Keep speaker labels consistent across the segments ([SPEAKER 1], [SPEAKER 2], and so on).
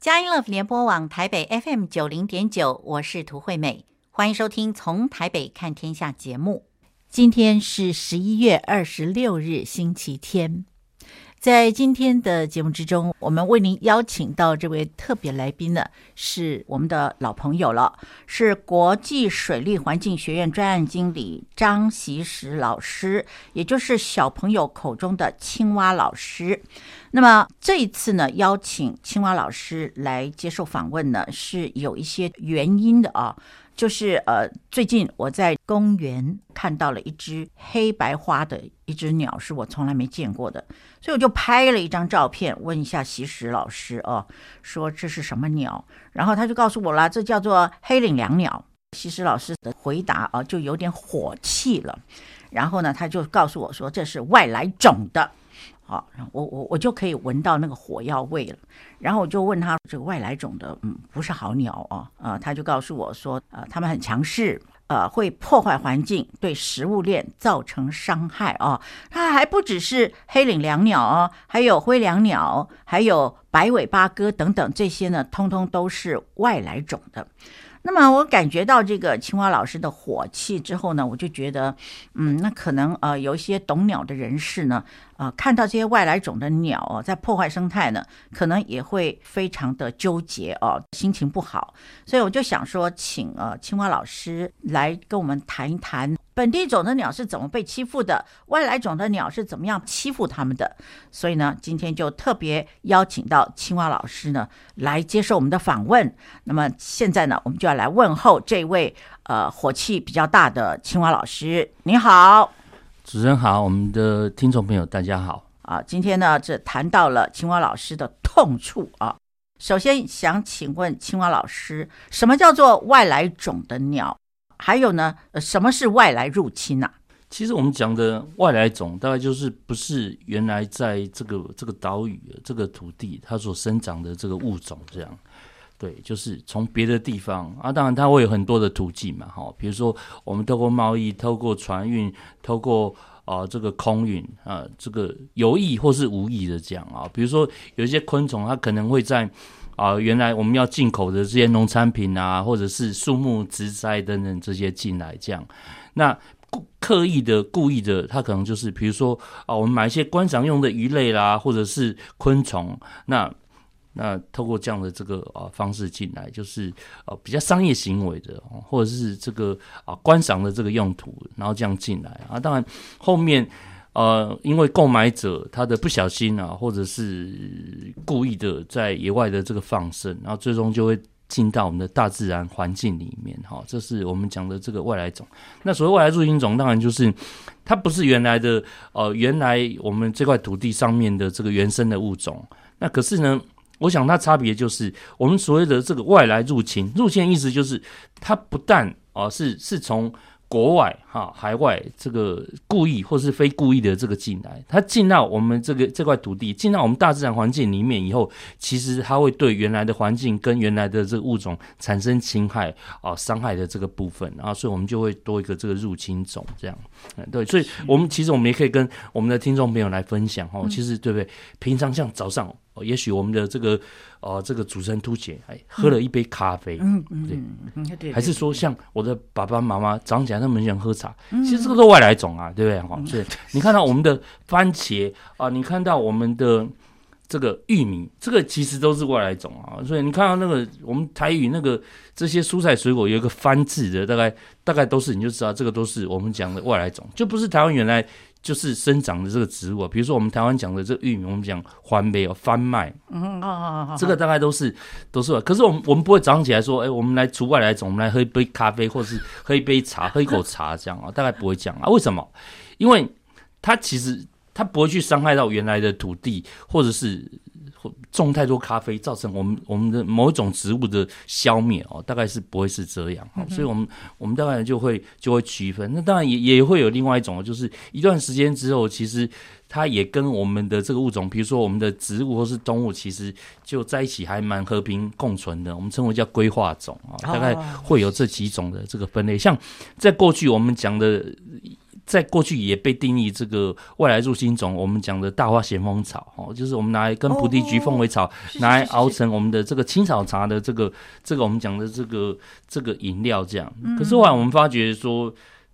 [SPEAKER 1] 佳音 Love 联播网台北 FM 九零点九，我是涂惠美，欢迎收听《从台北看天下》节目。今天是十一月二十六日，星期天。在今天的节目之中，我们为您邀请到这位特别来宾呢，是我们的老朋友了，是国际水利环境学院专案经理张习实老师，也就是小朋友口中的青蛙老师。那么这一次呢，邀请青蛙老师来接受访问呢，是有一些原因的啊。就是呃，最近我在公园看到了一只黑白花的一只鸟，是我从来没见过的，所以我就拍了一张照片，问一下锡实老师哦，说这是什么鸟？然后他就告诉我了，这叫做黑领椋鸟。锡实老师的回答啊，就有点火气了，然后呢，他就告诉我说这是外来种的。啊，我我我就可以闻到那个火药味了。然后我就问他，这个外来种的，嗯，不是好鸟哦。呃，他就告诉我说，呃，他们很强势，呃，会破坏环境，对食物链造成伤害哦。它还不只是黑领椋鸟哦，还有灰椋鸟，还有白尾八哥等等，这些呢，通通都是外来种的。那么我感觉到这个青蛙老师的火气之后呢，我就觉得，嗯，那可能呃有一些懂鸟的人士呢，呃，看到这些外来种的鸟哦，在破坏生态呢，可能也会非常的纠结哦，心情不好。所以我就想说，请呃青蛙老师来跟我们谈一谈。本地种的鸟是怎么被欺负的？外来种的鸟是怎么样欺负他们的？所以呢，今天就特别邀请到青蛙老师呢来接受我们的访问。那么现在呢，我们就要来问候这位呃火气比较大的青蛙老师。你好，
[SPEAKER 2] 主持人好，我们的听众朋友大家好
[SPEAKER 1] 啊。今天呢，这谈到了青蛙老师的痛处啊。首先想请问青蛙老师，什么叫做外来种的鸟？还有呢，什么是外来入侵啊？
[SPEAKER 2] 其实我们讲的外来种，大概就是不是原来在这个这个岛屿、这个土地它所生长的这个物种这样。对，就是从别的地方啊，当然它会有很多的途径嘛，哈，比如说我们透过贸易、透过船运、透过啊这个空运啊，这个有意或是无意的这样啊，比如说有一些昆虫，它可能会在。啊，原来我们要进口的这些农产品啊，或者是树木植栽等等这些进来，这样，那故刻意的、故意的，它可能就是，比如说啊，我们买一些观赏用的鱼类啦，或者是昆虫，那那透过这样的这个啊方式进来，就是呃比较商业行为的，或者是这个啊观赏的这个用途，然后这样进来啊，当然后面。呃，因为购买者他的不小心啊，或者是故意的在野外的这个放生，然后最终就会进到我们的大自然环境里面。哈，这是我们讲的这个外来种。那所谓外来入侵种，当然就是它不是原来的呃，原来我们这块土地上面的这个原生的物种。那可是呢，我想它差别就是我们所谓的这个外来入侵，入侵的意思就是它不但啊、是是从。国外哈，海外这个故意或是非故意的这个进来，它进到我们这个这块土地，进到我们大自然环境里面以后，其实它会对原来的环境跟原来的这个物种产生侵害啊、伤害的这个部分，然后所以我们就会多一个这个入侵种这样。对，所以我们其实我们也可以跟我们的听众朋友来分享哦，其实对不对？平常像早上。也许我们的这个呃，这个主持人凸显，哎，喝了一杯咖啡，嗯嗯，对，还是说像我的爸爸妈妈长起来他们想喝茶，嗯，其实这个都外来种啊，对不对？哈，所以你看到我们的番茄啊，你看到我们的这个玉米，这个其实都是外来种啊。所以你看到那个我们台语那个这些蔬菜水果有一个番字的，大概大概都是你就知道这个都是我们讲的外来种，就不是台湾原来。就是生长的这个植物啊，比如说我们台湾讲的这个玉米，我们讲番麦哦，番麦，嗯，啊啊啊，这个大概都是都是。可是我们我们不会早上起来说，哎、欸，我们来除外来种，我们来喝一杯咖啡，或是喝一杯茶，喝一口茶这样啊，大概不会讲啊。为什么？因为它其实它不会去伤害到原来的土地，或者是。种太多咖啡，造成我们我们的某一种植物的消灭哦，大概是不会是这样，嗯、所以我们我们大概就会就会区分。那当然也也会有另外一种，就是一段时间之后，其实它也跟我们的这个物种，比如说我们的植物或是动物，其实就在一起还蛮和平共存的。我们称为叫规划种啊，大概会有这几种的这个分类。像在过去我们讲的。在过去也被定义这个外来入侵种，我们讲的大花咸丰草哦，就是我们拿来跟菩提菊凤尾草拿来熬成我们的这个青草茶的这个这个我们讲的这个这个饮料这样。可是后来我们发觉说。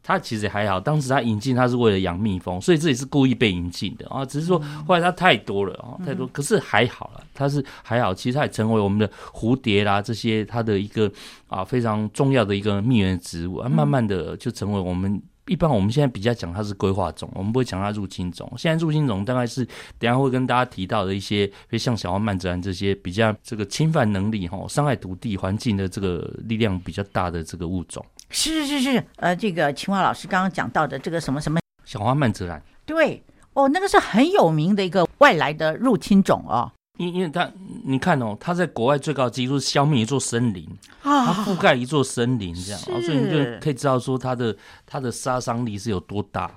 [SPEAKER 2] 它其实还好，当时它引进它是为了养蜜蜂，所以这也是故意被引进的啊。只是说后来它太多了啊，太多。可是还好了，它是还好，其实它也成为我们的蝴蝶啦这些它的一个啊非常重要的一个蜜源植物啊，慢慢的就成为我们一般我们现在比较讲它是规划种，我们不会讲它入侵种。现在入侵种大概是等下会跟大家提到的一些，比如像小花蔓泽兰这些比较这个侵犯能力哈、伤害土地环境的这个力量比较大的这个物种。
[SPEAKER 1] 是是是是，呃，这个秦华老师刚刚讲到的这个什么什么
[SPEAKER 2] 小花蔓泽兰，对
[SPEAKER 1] 哦，那个是很有名的一个外来的入侵种哦。
[SPEAKER 2] 因因为他，你看哦，他在国外最高纪录是消灭一座森林啊，它覆盖一座森林这样，哦，所以你就可以知道说它的它的杀伤力是有多大。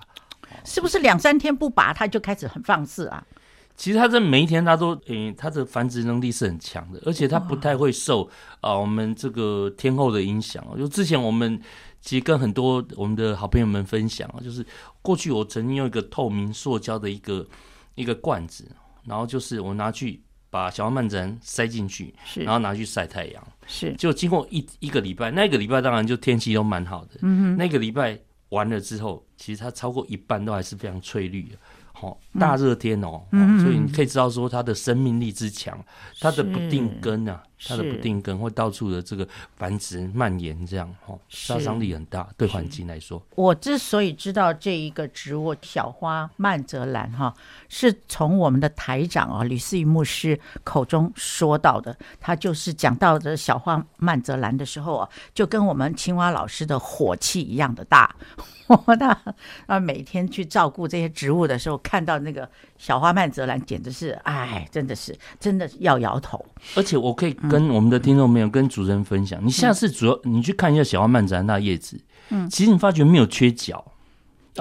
[SPEAKER 1] 是不是两三天不拔它就开始很放肆啊？
[SPEAKER 2] 其实它这每一天它都诶，它的繁殖能力是很强的，而且它不太会受啊、呃、我们这个天后的影响。就之前我们其实跟很多我们的好朋友们分享啊，就是过去我曾经用一个透明塑胶的一个一个罐子，然后就是我拿去把小黄曼泽塞进去，是，然后拿去晒太阳，是，就经过一一个礼拜，那个礼拜当然就天气都蛮好的，嗯哼，那个礼拜完了之后，其实它超过一半都还是非常翠绿的。哦，大热天哦，嗯、所以你可以知道说它的生命力之强，它的不定根啊，它的不定根会到处的这个繁殖蔓延，这样哈，杀伤力很大，对环境来说。
[SPEAKER 1] 我之所以知道这一个植物小花曼泽兰哈，是从我们的台长啊吕思雨牧师口中说到的，他就是讲到的小花曼泽兰的时候啊，就跟我们青蛙老师的火气一样的大。我那啊，每天去照顾这些植物的时候，看到那个小花曼泽兰，简直是哎，真的是真的要摇头。
[SPEAKER 2] 而且我可以跟我们的听众朋友、跟主持人分享，嗯、你下次主要你去看一下小花曼泽兰那叶子，嗯，其实你发觉没有缺角，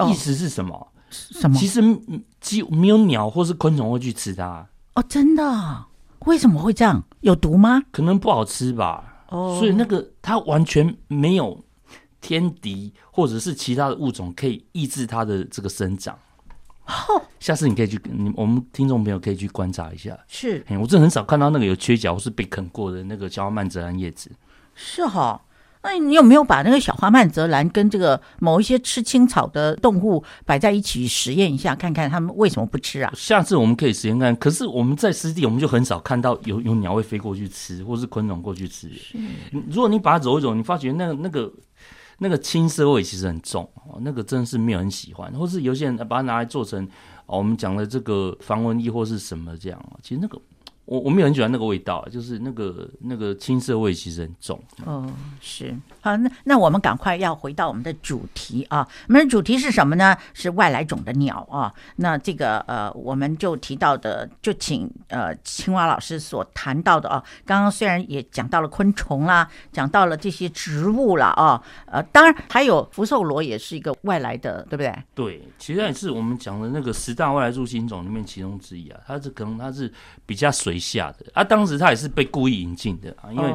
[SPEAKER 2] 意思是什么？哦、什么？其实几乎没有鸟或是昆虫会去吃它。
[SPEAKER 1] 哦，真的？为什么会这样？有毒吗？
[SPEAKER 2] 可能不好吃吧。哦，所以那个它完全没有。天敌或者是其他的物种可以抑制它的这个生长。哦，下次你可以去，你我们听众朋友可以去观察一下。
[SPEAKER 1] 是，
[SPEAKER 2] 我真的很少看到那个有缺角或是被啃过的那个小花蔓泽兰叶子。
[SPEAKER 1] 是哈，那你有没有把那个小花曼泽兰跟这个某一些吃青草的动物摆在一起实验一下，看看他们为什么不吃啊？
[SPEAKER 2] 下次我们可以实验看。可是我们在湿地，我们就很少看到有有鸟会飞过去吃，或是昆虫过去吃。是，如果你把它走一走，你发觉那个那个。那个青涩味其实很重哦，那个真的是没有人喜欢，或是有些人把它拿来做成，我们讲的这个防蚊液或是什么这样，其实那个。我我没有很喜欢那个味道，就是那个那个青涩味其实很重。
[SPEAKER 1] 哦，是好，那那我们赶快要回到我们的主题啊，我们的主题是什么呢？是外来种的鸟啊。那这个呃，我们就提到的，就请呃青蛙老师所谈到的啊。刚刚虽然也讲到了昆虫啦，讲到了这些植物啦啊，呃，当然还有福寿螺也是一个外来的，对不对？
[SPEAKER 2] 对，其实也是我们讲的那个十大外来入侵种里面其中之一啊。它是可能它是比较水。下的。啊，当时他也是被故意引进的啊，因为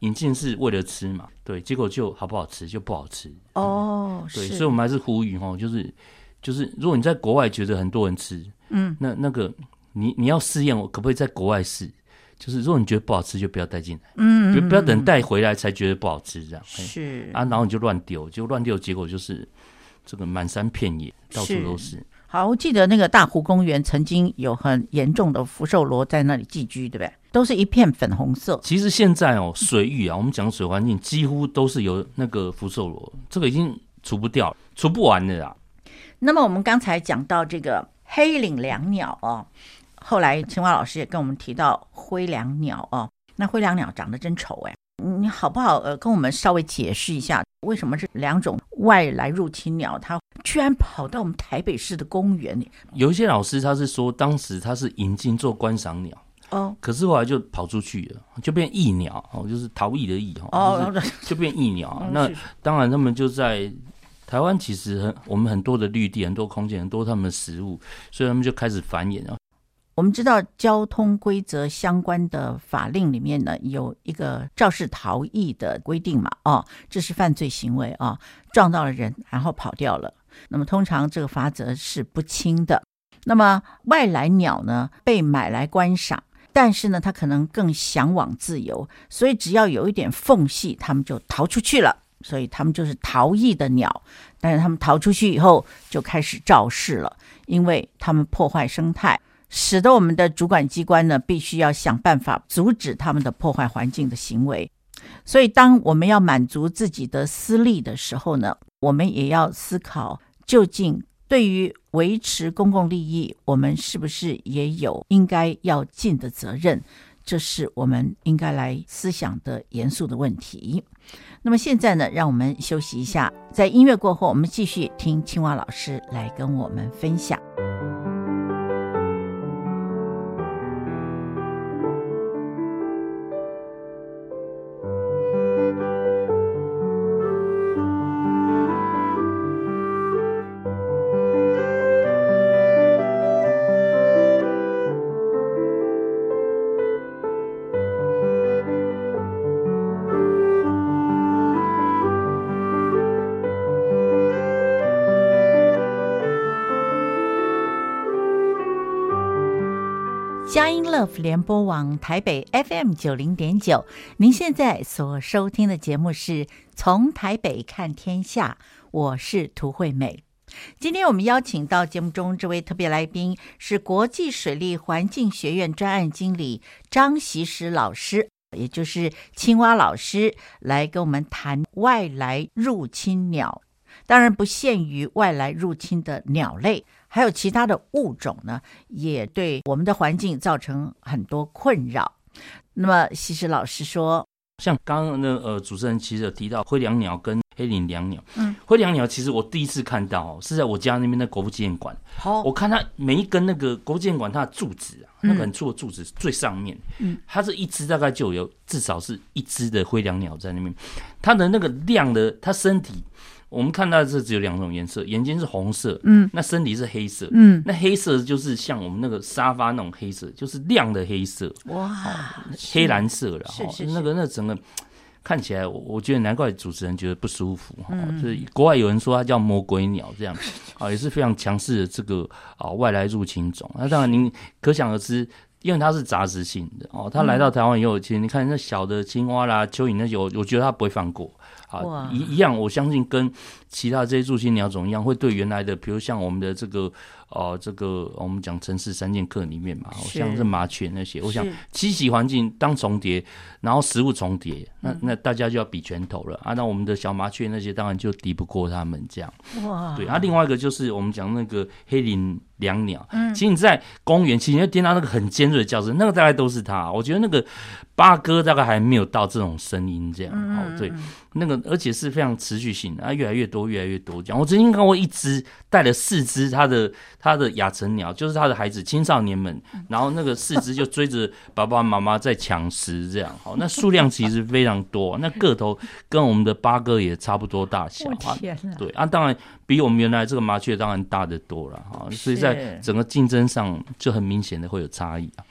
[SPEAKER 2] 引进是为了吃嘛，对，结果就好不好吃就不好吃。哦，嗯、对，所以我们还是呼吁哦，就是就是，如果你在国外觉得很多人吃，嗯，那那个你你要试验，我可不可以在国外试？就是如果你觉得不好吃，就不要带进来，嗯，不不要等带回来才觉得不好吃这样，是。啊，然后你就乱丢，就乱丢，结果就是这个满山遍野，到处都是。
[SPEAKER 1] 好，我记得那个大湖公园曾经有很严重的福寿螺在那里寄居，对不对？都是一片粉红色。
[SPEAKER 2] 其实现在哦，水域啊，我们讲水环境几乎都是有那个福寿螺，这个已经除不掉，除不完的啦。
[SPEAKER 1] 那么我们刚才讲到这个黑领椋鸟哦，后来青蛙老师也跟我们提到灰椋鸟哦，那灰椋鸟长得真丑哎。你好不好？呃，跟我们稍微解释一下，为什么这两种外来入侵鸟，它居然跑到我们台北市的公园里？
[SPEAKER 2] 有一些老师他是说，当时他是引进做观赏鸟哦，可是后来就跑出去了，就变异鸟哦，就是逃逸的逸哦，就变异鸟。那当然，他们就在台湾，其实很我们很多的绿地、很多空间、很多他们的食物，所以他们就开始繁衍了。
[SPEAKER 1] 我们知道交通规则相关的法令里面呢，有一个肇事逃逸的规定嘛，哦，这是犯罪行为啊，撞到了人然后跑掉了。那么通常这个罚则是不轻的。那么外来鸟呢，被买来观赏，但是呢，它可能更向往自由，所以只要有一点缝隙，它们就逃出去了。所以它们就是逃逸的鸟。但是它们逃出去以后，就开始肇事了，因为它们破坏生态，使得我们的主管机关呢，必须要想办法阻止他们的破坏环境的行为。所以，当我们要满足自己的私利的时候呢，我们也要思考，究竟对于维持公共利益，我们是不是也有应该要尽的责任？这是我们应该来思想的严肃的问题。那么现在呢，让我们休息一下，在音乐过后，我们继续听青蛙老师来跟我们分享。Love 联播网台北 FM 九零点九，您现在所收听的节目是从台北看天下，我是涂惠美。今天我们邀请到节目中这位特别来宾是国际水利环境学院专案经理张锡时老师，也就是青蛙老师，来跟我们谈外来入侵鸟，当然不限于外来入侵的鸟类。还有其他的物种呢，也对我们的环境造成很多困扰。那么，西施老师说，
[SPEAKER 2] 像刚刚那呃主持人其实有提到灰椋鸟跟黑领椋鸟。嗯，灰椋鸟其实我第一次看到哦，是在我家那边的国父纪念馆。好，我看它每一根那个国父纪念馆它的柱子啊，那个很粗的柱子最上面，嗯，它是一只大概就有至少是一只的灰椋鸟在那边，它的那个亮的，它身体。我们看到的是只有两种颜色，眼睛是红色，嗯，那身体是黑色，嗯，那黑色就是像我们那个沙发那种黑色，就是亮的黑色，哇，黑蓝色了，哈，那个那整个看起来，我我觉得难怪主持人觉得不舒服，哈、嗯，就是国外有人说它叫魔鬼鸟，这样，啊，也是非常强势的这个啊外来入侵种，那当然您可想而知，因为它是杂食性的哦，它来到台湾以后，其实你看那小的青蛙啦、蚯蚓那些，我我觉得它不会放过。啊，一一样，我相信跟其他这些入侵鸟种一样，会对原来的，比如像我们的这个。哦、呃，这个我们讲城市三剑客里面嘛，像是麻雀那些，我想栖息环境当重叠，然后食物重叠，那那大家就要比拳头了啊！那我们的小麻雀那些当然就敌不过他们这样。哇，对啊，另外一个就是我们讲那个黑领椋鸟，嗯，其实你在公园，其实你会听到那个很尖锐的叫声，那个大概都是它。我觉得那个八哥大概还没有到这种声音这样。哦，对，那个而且是非常持续性的啊，越来越多，越来越多这样。我曾经看过一只带了四只它的。它的亚成鸟就是它的孩子，青少年们，然后那个四只就追着爸爸妈妈在抢食，这样好，那数量其实非常多，那个头跟我们的八哥也差不多大小啊。对啊，当然比我们原来这个麻雀当然大得多了哈，所以在整个竞争上就很明显的会有差异啊。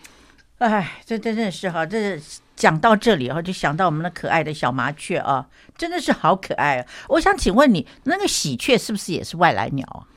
[SPEAKER 1] 哎，这真的是哈，这讲到这里哈，就想到我们的可爱的小麻雀啊，真的是好可爱啊！我想请问你，那个喜鹊是不是也是外来鸟啊？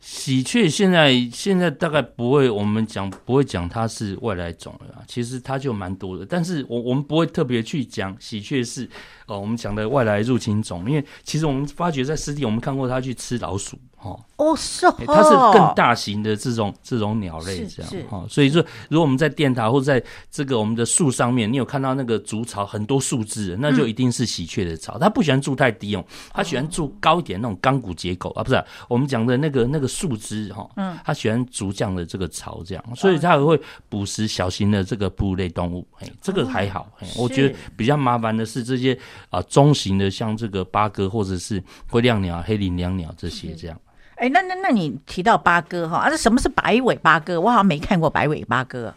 [SPEAKER 2] 喜鹊现在现在大概不会，我们讲不会讲它是外来种了，其实它就蛮多的，但是我我们不会特别去讲喜鹊是呃我们讲的外来入侵种，因为其实我们发觉在湿地我们看过它去吃老鼠。哦哦，是哦，它是更大型的这种这种鸟类，这样哈。所以说，如果我们在电塔或者在这个我们的树上面，你有看到那个竹巢很多树枝，那就一定是喜鹊的巢。它不喜欢住太低哦，它喜欢住高一点那种钢骨结构。啊，不是我们讲的那个那个树枝哈。嗯，它喜欢筑这样的这个巢，这样，所以它还会捕食小型的这个哺乳类动物。哎，这个还好。我觉得比较麻烦的是这些啊中型的，像这个八哥或者是灰椋鸟、黑林椋鸟这些这样。
[SPEAKER 1] 哎，那那那你提到八哥哈，啊，这什么是白尾八哥？我好像没看过白尾八哥。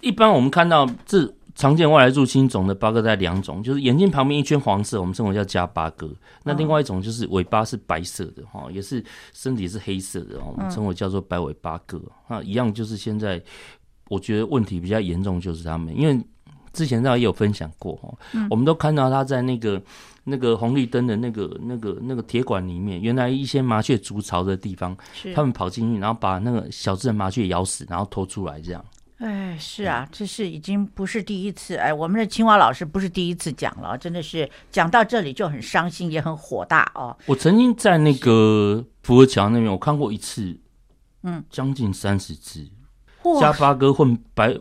[SPEAKER 2] 一般我们看到这常见外来入侵种的八哥在两种，就是眼睛旁边一圈黄色，我们称为叫加八哥。那另外一种就是尾巴是白色的哈，也是身体是黑色的，我们称为叫做白尾八哥。那，一样就是现在我觉得问题比较严重就是他们，因为之前大家也有分享过哦，嗯、我们都看到他在那个那个红绿灯的那个那个那个铁管里面，原来一些麻雀筑巢的地方，他们跑进去，然后把那个小只的麻雀咬死，然后拖出来这样。
[SPEAKER 1] 哎，是啊，这是已经不是第一次哎，我们的青蛙老师不是第一次讲了，真的是讲到这里就很伤心，也很火大哦。
[SPEAKER 2] 我曾经在那个福和桥那边，我看过一次，嗯，将近三十只，加八哥混白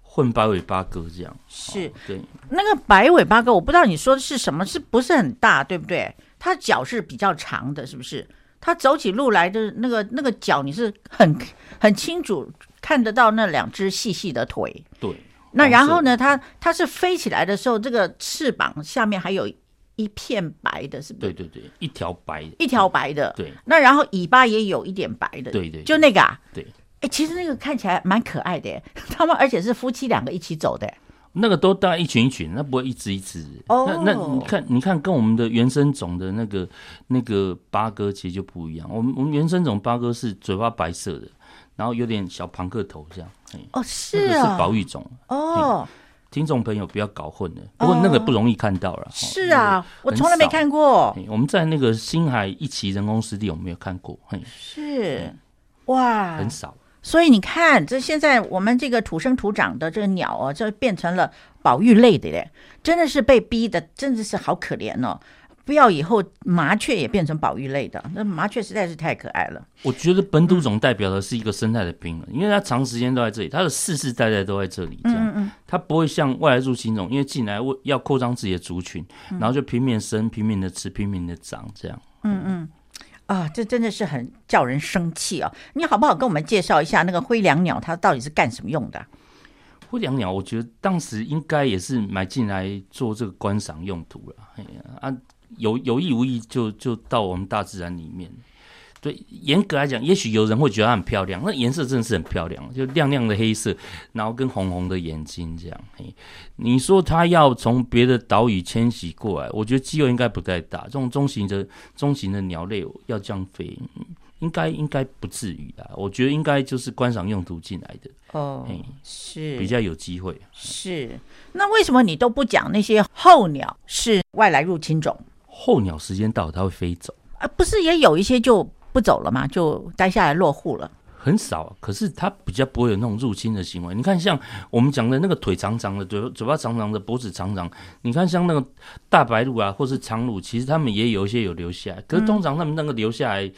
[SPEAKER 2] 混白尾八哥这样。
[SPEAKER 1] 是，
[SPEAKER 2] 哦、对，
[SPEAKER 1] 那个白尾八哥，我不知道你说的是什么，是不是很大，对不对？它脚是比较长的，是不是？它走起路来的那个那个脚，你是很很清楚。看得到那两只细细的腿，
[SPEAKER 2] 对。
[SPEAKER 1] 那然后呢？它它是飞起来的时候，这个翅膀下面还有一片白的，是不是？
[SPEAKER 2] 对对对，一条白，
[SPEAKER 1] 一条白的。
[SPEAKER 2] 对。
[SPEAKER 1] 那然后尾巴也有一点白的，
[SPEAKER 2] 对对，
[SPEAKER 1] 就那个啊。
[SPEAKER 2] 对。
[SPEAKER 1] 哎，其实那个看起来蛮可爱的，他们而且是夫妻两个一起走的。
[SPEAKER 2] 那个都大概一群一群，那不会一只一只。哦。那那你看，你看，跟我们的原生种的那个那个八哥其实就不一样。我们我们原生种八哥是嘴巴白色的。然后有点小庞克头这样，
[SPEAKER 1] 哦，是啊，
[SPEAKER 2] 是保育种
[SPEAKER 1] 哦。
[SPEAKER 2] 听众朋友不要搞混了，不过那个不容易看到了。
[SPEAKER 1] 是啊，我从来没看过。
[SPEAKER 2] 我们在那个星海一期人工湿地，我们没有看过。
[SPEAKER 1] 是哇，
[SPEAKER 2] 很少。
[SPEAKER 1] 所以你看，这现在我们这个土生土长的这个鸟哦，就变成了保育类的嘞，真的是被逼的，真的是好可怜哦。不要以后麻雀也变成保育类的，那麻雀实在是太可爱了。
[SPEAKER 2] 我觉得本土种代表的是一个生态的平衡，嗯、因为它长时间都在这里，它的世世代代都在这里，这样，嗯嗯，它不会像外来入侵种，因为进来为要扩张自己的族群，然后就拼命生、拼命的吃、拼命的长，这样。
[SPEAKER 1] 嗯嗯，啊，这真的是很叫人生气哦！你好不好跟我们介绍一下那个灰椋鸟，它到底是干什么用的？
[SPEAKER 2] 灰椋鸟，我觉得当时应该也是买进来做这个观赏用途了。哎呀啊！有有意无意就就到我们大自然里面，对，严格来讲，也许有人会觉得它很漂亮，那颜色真的是很漂亮，就亮亮的黑色，然后跟红红的眼睛这样。嘿，你说它要从别的岛屿迁徙过来，我觉得机会应该不太大。这种中型的中型的鸟类要这样飞，应该应该不至于啊。我觉得应该就是观赏用途进来的
[SPEAKER 1] 哦，嘿是
[SPEAKER 2] 比较有机会。
[SPEAKER 1] 是，那为什么你都不讲那些候鸟是外来入侵种？
[SPEAKER 2] 候鸟时间到了，它会飞走
[SPEAKER 1] 啊？不是也有一些就不走了吗？就待下来落户了？
[SPEAKER 2] 很少，可是它比较不会有那种入侵的行为。你看，像我们讲的那个腿长长的、嘴嘴巴长长的、脖子长长，你看像那个大白鹭啊，或是长鹭，其实它们也有一些有留下来，可是通常它们那个留下来。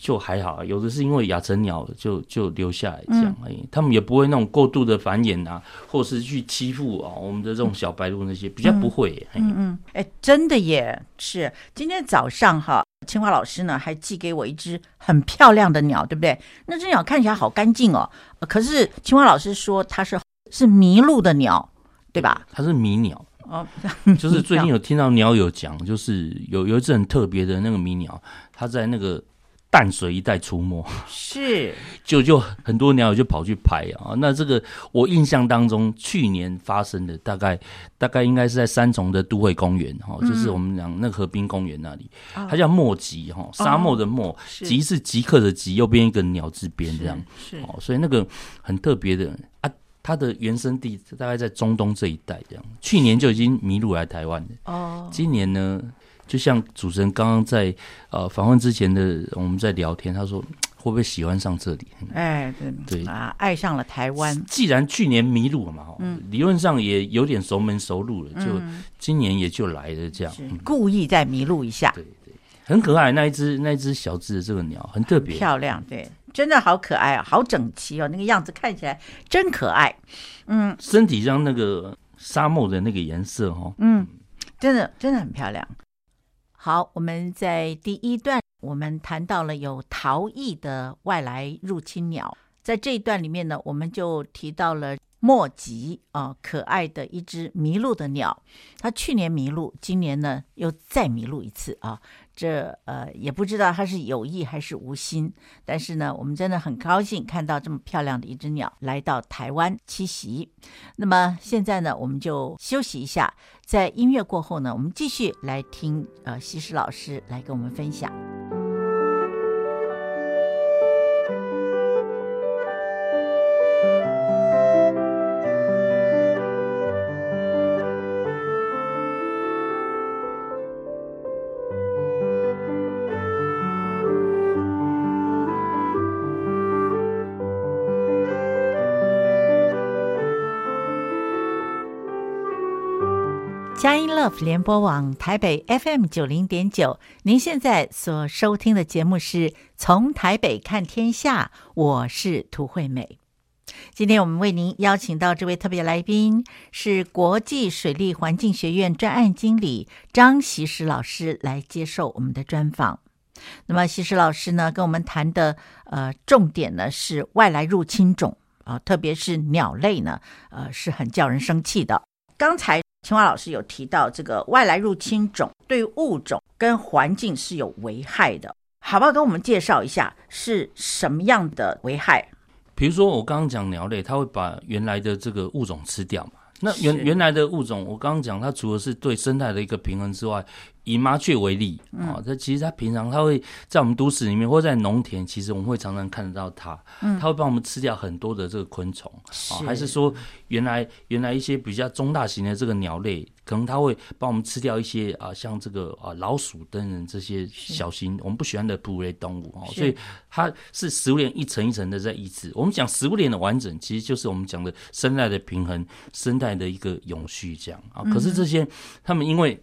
[SPEAKER 2] 就还好，有的是因为亚成鸟就就留下来这样而已，嗯、他们也不会那种过度的繁衍啊，或是去欺负啊我们的这种小白鹭那些、嗯、比较不会。
[SPEAKER 1] 嗯嗯，哎、欸，真的耶，是今天早上哈，青蛙老师呢还寄给我一只很漂亮的鸟，对不对？那只鸟看起来好干净哦，可是青蛙老师说它是是麋鹿的鸟，对吧？
[SPEAKER 2] 它是迷鸟哦，就是最近有听到鸟友讲，就是有有一只很特别的那个迷鸟，它在那个。淡水一带出没。
[SPEAKER 1] 是，
[SPEAKER 2] 就就很多鸟友就跑去拍啊。那这个我印象当中，去年发生的大概大概应该是在三重的都会公园哈，嗯、就是我们讲那个河滨公园那里，哦、它叫墨吉哈，沙漠的漠，吉、哦、是。极客的吉，右边一个鸟字边这样，是，是。哦，所以那个很特别的啊，它的原生地大概在中东这一带这样，去年就已经迷路来台湾了哦，今年呢？就像主持人刚刚在呃访问之前的我们在聊天，他说会不会喜欢上这里？
[SPEAKER 1] 哎，对对啊，爱上了台湾。
[SPEAKER 2] 既然去年迷路了嘛，嗯，理论上也有点熟门熟路了，就今年也就来了这样。
[SPEAKER 1] 故意再迷路一下。
[SPEAKER 2] 对对，很可爱那一只那一只小只的这个鸟，很特别，
[SPEAKER 1] 漂亮，对，真的好可爱啊，好整齐哦，那个样子看起来真可爱。嗯，
[SPEAKER 2] 身体上那个沙漠的那个颜色哦，
[SPEAKER 1] 嗯，真的真的很漂亮。好，我们在第一段，我们谈到了有逃逸的外来入侵鸟，在这一段里面呢，我们就提到了莫吉啊，可爱的一只迷路的鸟，它去年迷路，今年呢又再迷路一次啊。这呃也不知道他是有意还是无心，但是呢，我们真的很高兴看到这么漂亮的一只鸟来到台湾栖息。那么现在呢，我们就休息一下，在音乐过后呢，我们继续来听呃西施老师来跟我们分享。联播网台北 FM 九零点九，您现在所收听的节目是从台北看天下，我是涂惠美。今天我们为您邀请到这位特别来宾是国际水利环境学院专案经理张锡时老师来接受我们的专访。那么锡时老师呢，跟我们谈的呃重点呢是外来入侵种啊、特别是鸟类呢，呃是很叫人生气的。刚才。青蛙老师有提到，这个外来入侵种对物种跟环境是有危害的，好不好？跟我们介绍一下是什么样的危害？
[SPEAKER 2] 比如说，我刚刚讲鸟类，它会把原来的这个物种吃掉嘛？那原原来的物种，我刚刚讲，它除了是对生态的一个平衡之外，以麻雀为例啊，它、嗯、其实它平常它会在我们都市里面或在农田，其实我们会常常看得到它，嗯，它会帮我们吃掉很多的这个昆虫啊，还是说原来原来一些比较中大型的这个鸟类。可能它会帮我们吃掉一些啊，像这个啊老鼠等等这些小型我们不喜欢的哺乳类动物哦，所以它是食物链一层一层的在抑制。我们讲食物链的完整，其实就是我们讲的生态的平衡、生态的一个永续这样啊。可是这些他们因为。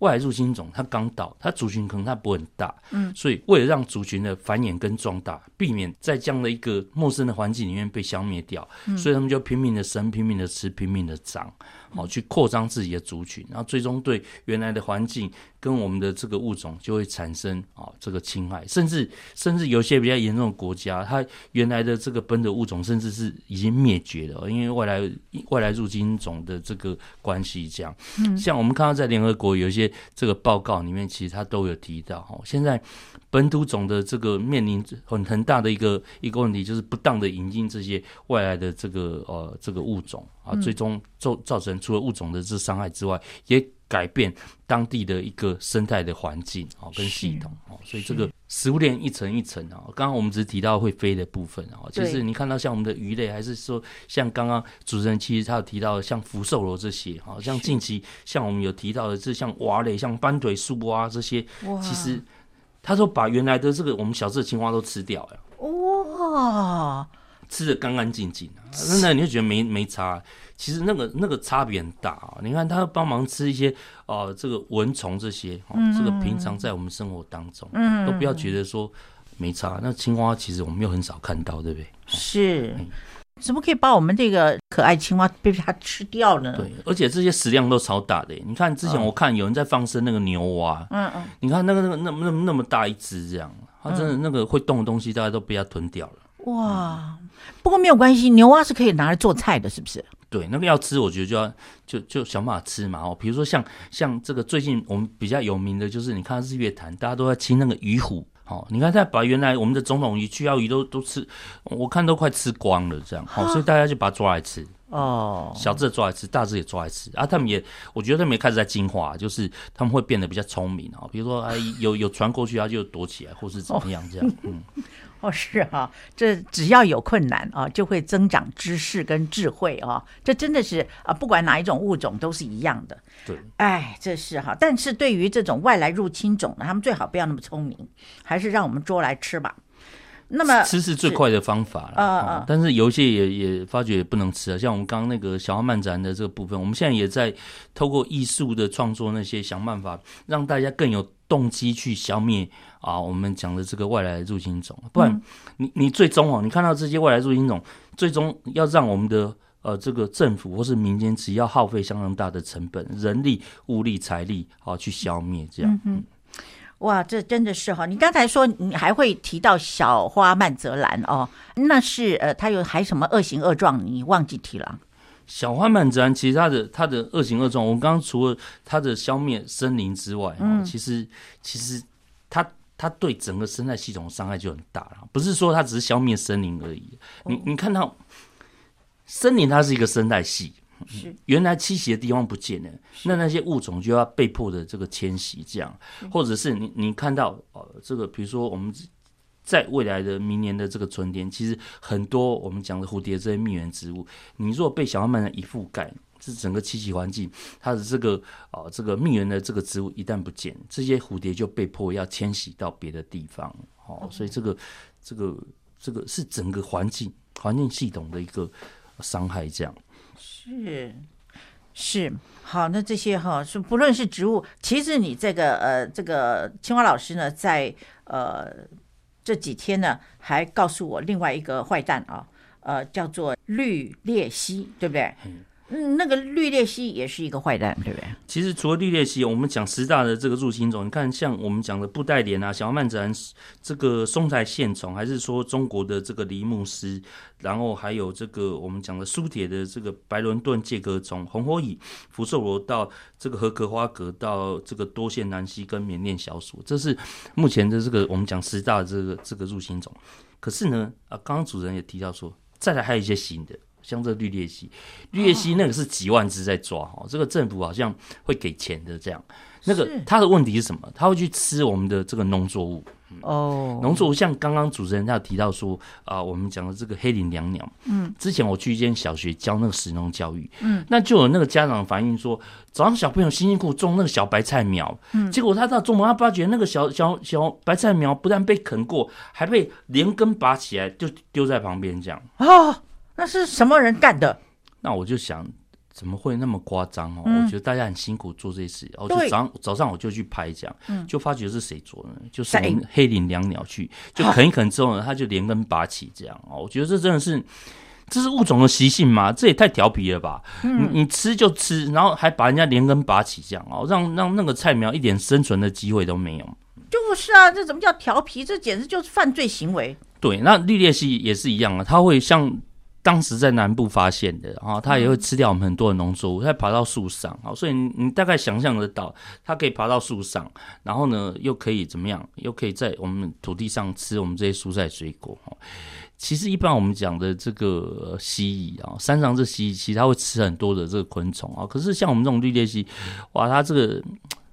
[SPEAKER 2] 外来入侵种，它刚到，它族群可能它不会很大，嗯，所以为了让族群的繁衍跟壮大，避免在这样的一个陌生的环境里面被消灭掉，嗯，所以他们就拼命的生，拼命的吃，拼命的长，好去扩张自己的族群，然后最终对原来的环境。跟我们的这个物种就会产生啊这个侵害，甚至甚至有些比较严重的国家，它原来的这个本土物种甚至是已经灭绝了，因为外来外来入侵种的这个关系这样。嗯，像我们看到在联合国有一些这个报告里面，其实它都有提到哈，现在本土种的这个面临很很大的一个一个问题，就是不当的引进这些外来的这个呃这个物种啊，最终造造成除了物种的这伤害之外，也改变当地的一个生态的环境啊，跟系统啊，所以这个食物链一层一层啊。刚刚我们只提到会飞的部分啊，其实你看到像我们的鱼类，还是说像刚刚主持人其实他有提到像福寿螺这些，好像近期像我们有提到的，是像蛙类，像斑腿树蛙这些，其实他说把原来的这个我们小只的青蛙都吃掉了，哇，吃的干干净净啊，真的你就觉得没没差。其实那个那个差别很大啊！你看，他帮忙吃一些哦、呃，这个蚊虫这些，哦，这个平常在我们生活当中，嗯，都不要觉得说没差。那青蛙其实我们又很少看到，对不对？
[SPEAKER 1] 是，怎么可以把我们这个可爱青蛙被它吃掉呢？
[SPEAKER 2] 对，而且这些食量都超大的。你看之前我看有人在放生那个牛蛙，嗯嗯，你看那个那个那么那么那么大一只这样，它真的那个会动的东西，大家都被它吞掉了。
[SPEAKER 1] 哇，不过没有关系，牛蛙是可以拿来做菜的，是不是？
[SPEAKER 2] 对，那个要吃，我觉得就要就就想办法吃嘛。哦，比如说像像这个最近我们比较有名的就是，你看日月潭，大家都在吃那个鱼虎。哦，你看再把原来我们的总统鱼、去腰鱼都都吃，我看都快吃光了这样。好，所以大家就把它抓来吃。哦，小只抓来吃，大只也抓来吃。啊，他们也，我觉得他们也开始在进化，就是他们会变得比较聪明啊。比如说，哎，有有船过去，他就躲起来，或是怎么样这样。嗯。
[SPEAKER 1] 哦，是哈，这只要有困难啊，就会增长知识跟智慧啊，这真的是啊，不管哪一种物种都是一样的。
[SPEAKER 2] 对，
[SPEAKER 1] 哎，这是哈，但是对于这种外来入侵种呢，他们最好不要那么聪明，还是让我们捉来吃吧。那么
[SPEAKER 2] 吃是最快的方法了啊，但是有一些也也发觉也不能吃啊，像我们刚刚那个小花漫展的这个部分，我们现在也在透过艺术的创作那些想办法，让大家更有动机去消灭。啊，我们讲的这个外来入侵种，不然你你最终哦，你看到这些外来入侵种，最终要让我们的呃这个政府或是民间，只要耗费相当大的成本、人力、物力、财力，好去消灭这样。嗯哼，
[SPEAKER 1] 哇，这真的是哈！你刚才说你还会提到小花曼泽兰哦，那是呃，它有还什么恶行恶状？你忘记提了。
[SPEAKER 2] 小花曼泽兰其实它的它的恶行恶状，我们刚刚除了它的消灭森林之外，嗯，其实其实它。它对整个生态系统伤害就很大了，不是说它只是消灭森林而已。你你看到森林，它是一个生态系，原来栖息的地方不见了，那那些物种就要被迫的这个迁徙，这样，或者是你你看到呃这个，比如说我们在未来的明年的这个春天，其实很多我们讲的蝴蝶这些蜜源植物，你若被小花曼泽兰一覆盖。这整个栖息环境，它的这个啊、呃，这个蜜源的这个植物一旦不见，这些蝴蝶就被迫要迁徙到别的地方。哦，所以这个这个这个是整个环境环境系统的一个伤害。这样
[SPEAKER 1] 是，是。好，那这些哈是不论是植物，其实你这个呃这个青蛙老师呢，在呃这几天呢，还告诉我另外一个坏蛋啊，呃叫做绿鬣蜥，对不对？嗯，那个绿鬣蜥也是一个坏蛋，对不对？
[SPEAKER 2] 其实除了绿鬣蜥，我们讲十大的这个入侵种，你看像我们讲的布袋莲啊、小曼子兰这个松材线虫，还是说中国的这个梨木丝，然后还有这个我们讲的苏铁的这个白伦敦介壳虫、红火蚁、福寿螺到这个和格花蛤到这个多线南蜥跟缅甸小鼠，这是目前的这个我们讲十大这个这个入侵种。可是呢，啊，刚刚主持人也提到说，再来还有一些新的。像这绿鬣蜥，绿鬣蜥那个是几万只在抓哈，这个政府好像会给钱的这样。那个它的问题是什么？它会去吃我们的这个农作物哦。农作物像刚刚主持人他有提到说啊，我们讲的这个黑林椋鸟，嗯，之前我去一间小学教那个食农教育，嗯，那就有那个家长反映说，早上小朋友辛辛苦苦种那个小白菜苗，嗯，结果他到中午他发觉那个小小小白菜苗不但被啃过，还被连根拔起来就丢在旁边这样
[SPEAKER 1] 啊。那是什么人干的？
[SPEAKER 2] 那我就想，怎么会那么夸张哦？嗯、我觉得大家很辛苦做这些事，我就早上早上我就去拍这样，嗯、就发觉是谁做的呢？就是我们黑林椋鸟去，就啃一啃之后呢，它就连根拔起这样哦。我觉得这真的是，这是物种的习性吗？这也太调皮了吧！嗯、你你吃就吃，然后还把人家连根拔起这样哦，让让那个菜苗一点生存的机会都没有。
[SPEAKER 1] 就是啊，这怎么叫调皮？这简直就是犯罪行为。
[SPEAKER 2] 对，那绿鬣蜥也是一样啊，它会像。当时在南部发现的，啊，它也会吃掉我们很多的农作物，它爬到树上，好，所以你你大概想象得到，它可以爬到树上，然后呢，又可以怎么样？又可以在我们土地上吃我们这些蔬菜水果。其实一般我们讲的这个蜥蜴啊，山上这蜥蜴，其实它会吃很多的这个昆虫啊，可是像我们这种绿鬣蜥，哇，它这个。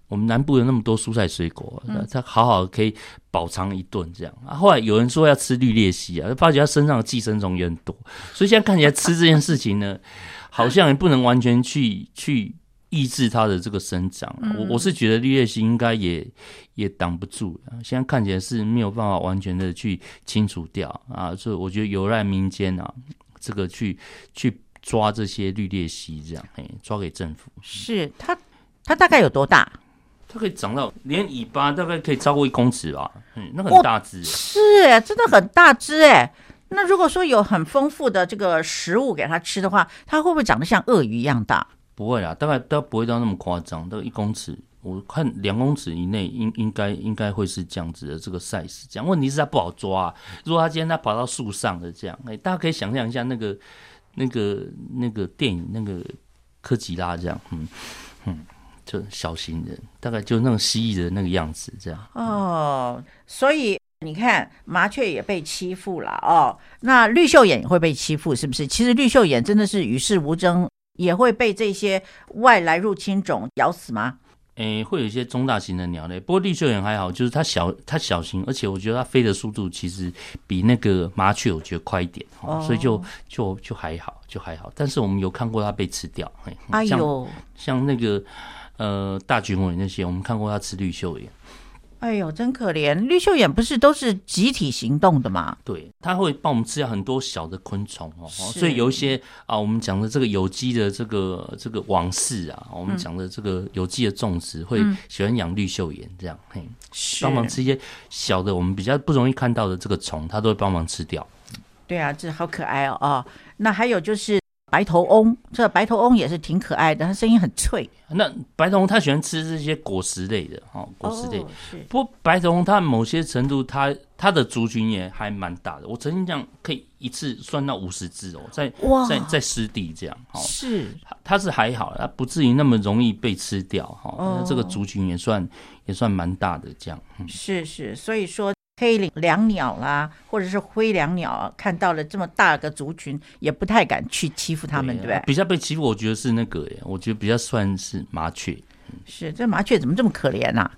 [SPEAKER 2] 我们南部有那么多蔬菜水果，他好好可以饱尝一顿这样啊。后来有人说要吃绿鬣蜥啊，发觉它身上的寄生虫也很多，所以现在看起来吃这件事情呢，好像也不能完全去去抑制它的这个生长。我我是觉得绿鬣蜥应该也也挡不住，现在看起来是没有办法完全的去清除掉啊。所以我觉得有赖民间啊，这个去去抓这些绿鬣蜥这样，嘿，抓给政府。
[SPEAKER 1] 是它它大概有多大？
[SPEAKER 2] 它可以长到连尾巴大概可以超过一公尺吧，嗯，那很大只，
[SPEAKER 1] 是哎，真的很大只哎。那如果说有很丰富的这个食物给它吃的话，它会不会长得像鳄鱼一样大？
[SPEAKER 2] 不会啦，大概都不会到那么夸张，大概一公尺，我看两公尺以内应应该应该会是这样子的这个 size。这样问题是它不好抓，如果它今天它跑到树上的这样，哎，大家可以想象一下那个那个那个电影那个柯吉拉这样，嗯嗯。就小型人，大概就那种蜥蜴的那个样子，这样。
[SPEAKER 1] 哦，所以你看，麻雀也被欺负了哦。那绿袖眼也会被欺负，是不是？其实绿袖眼真的是与世无争，也会被这些外来入侵种咬死吗？
[SPEAKER 2] 诶、欸，会有一些中大型的鸟类，不过绿袖眼还好，就是它小，它小型，而且我觉得它飞的速度其实比那个麻雀我觉得快一点，哦、所以就就就还好，就还好。但是我们有看过它被吃掉，
[SPEAKER 1] 哎呦，
[SPEAKER 2] 像那个。呃，大军尾那些，我们看过他吃绿绣眼。
[SPEAKER 1] 哎呦，真可怜！绿绣眼不是都是集体行动的吗？
[SPEAKER 2] 对，它会帮我们吃掉很多小的昆虫哦。所以有一些啊，我们讲的这个有机的这个这个网室啊，我们讲的这个有机的种植、嗯、会喜欢养绿绣眼这样，嘿，帮忙吃一些小的我们比较不容易看到的这个虫，它都会帮忙吃掉。
[SPEAKER 1] 对啊，这好可爱哦！哦，那还有就是。白头翁，这白头翁也是挺可爱的，它声音很脆。
[SPEAKER 2] 那白头翁它喜欢吃这些果实类的，哦，果实类。哦、是。不过白头翁它某些程度它，它它的族群也还蛮大的。我曾经这样可以一次算到五十只哦，在在在湿地这样。哦、是。它是还好，它不至于那么容易被吃掉哈。哦。那这个族群也算也算蛮大的这样。嗯、
[SPEAKER 1] 是是，所以说。黑领椋鸟啦，或者是灰椋鸟，看到了这么大个族群，也不太敢去欺负他们，对不对？
[SPEAKER 2] 比较被欺负，我觉得是那个，我觉得比较算是麻雀。
[SPEAKER 1] 是，这麻雀怎么这么可怜呐、啊？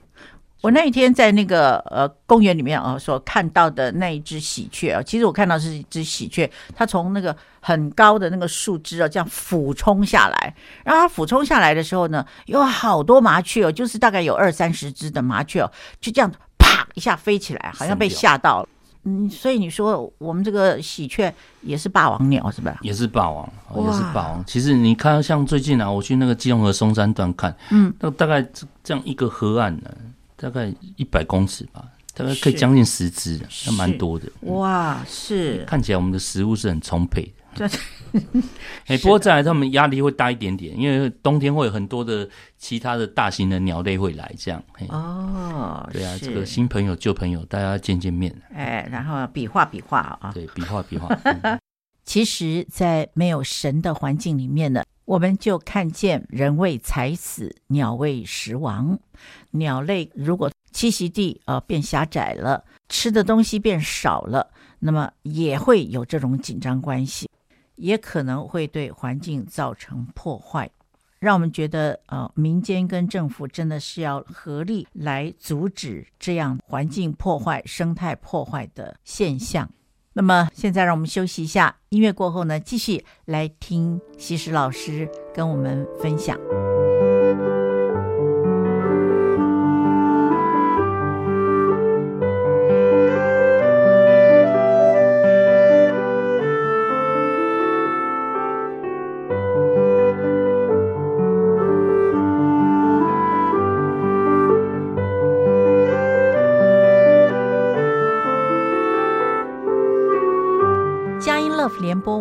[SPEAKER 1] 我那一天在那个呃公园里面啊，所看到的那一只喜鹊啊，其实我看到是一只喜鹊，它从那个很高的那个树枝啊，这样俯冲下来，然后它俯冲下来的时候呢，有好多麻雀哦，就是大概有二三十只的麻雀哦，就这样。啪一下飞起来，好像被吓到了。嗯，所以你说我们这个喜鹊也是霸王鸟是吧？
[SPEAKER 2] 也是霸王，也是霸王。其实你看，像最近啊，我去那个基隆河松山段看，嗯，那大概这样一个河岸呢，大概一百公尺吧，大概可以将近十只，那蛮多的。
[SPEAKER 1] 哇，是
[SPEAKER 2] 看起来我们的食物是很充沛的。对，哎，不过再来，他们压力会大一点点，因为冬天会有很多的其他的大型的鸟类会来，这样。哦，对啊，这个新朋友旧朋友，大家见见面。
[SPEAKER 1] 哎，然后比划比划啊，
[SPEAKER 2] 对，比划比划。
[SPEAKER 1] 其实，在没有神的环境里面呢，我们就看见人为财死，鸟为食亡。鸟类如果栖息地啊、呃、变狭窄了，吃的东西变少了，那么也会有这种紧张关系。也可能会对环境造成破坏，让我们觉得，呃，民间跟政府真的是要合力来阻止这样环境破坏、生态破坏的现象。那么，现在让我们休息一下，音乐过后呢，继续来听西施老师跟我们分享。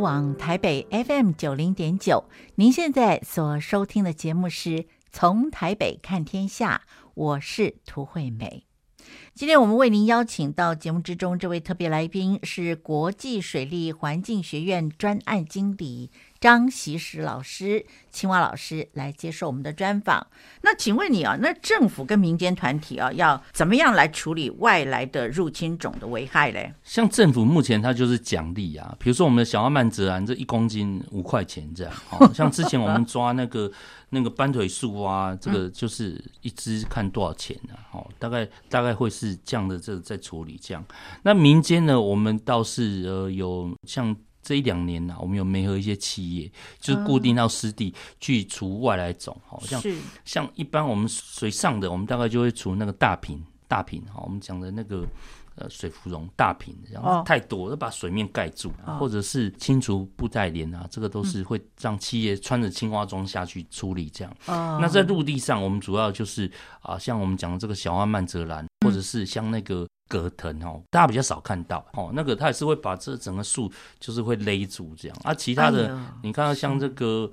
[SPEAKER 1] 往台北 FM 九零点九，您现在所收听的节目是从台北看天下，我是涂惠美。今天我们为您邀请到节目之中这位特别来宾是国际水利环境学院专案经理。张习石老师，青蛙老师来接受我们的专访。那请问你啊，那政府跟民间团体啊，要怎么样来处理外来的入侵种的危害嘞？
[SPEAKER 2] 像政府目前它就是奖励啊，比如说我们的小花曼泽兰这一公斤五块钱这样。哦，像之前我们抓那个那个斑腿树啊，这个就是一只看多少钱呢？啊？哦，大概大概会是这样的这个在处理这样。那民间呢，我们倒是呃有像。这一两年呢、啊，我们有媒合一些企业，就是固定到湿地去除外来种，好、嗯、像像一般我们水上的，我们大概就会除那个大瓶大瓶，哈，我们讲的那个呃水芙蓉大瓶，然后太多，要把水面盖住，哦、或者是清除布袋莲啊，这个都是会让企业穿着青蛙装下去处理这样。嗯、那在陆地上，我们主要就是啊，像我们讲的这个小花曼泽兰，或者是像那个。葛藤哦，大家比较少看到哦。那个它也是会把这整个树就是会勒住这样啊。其他的，哎、你看到像这个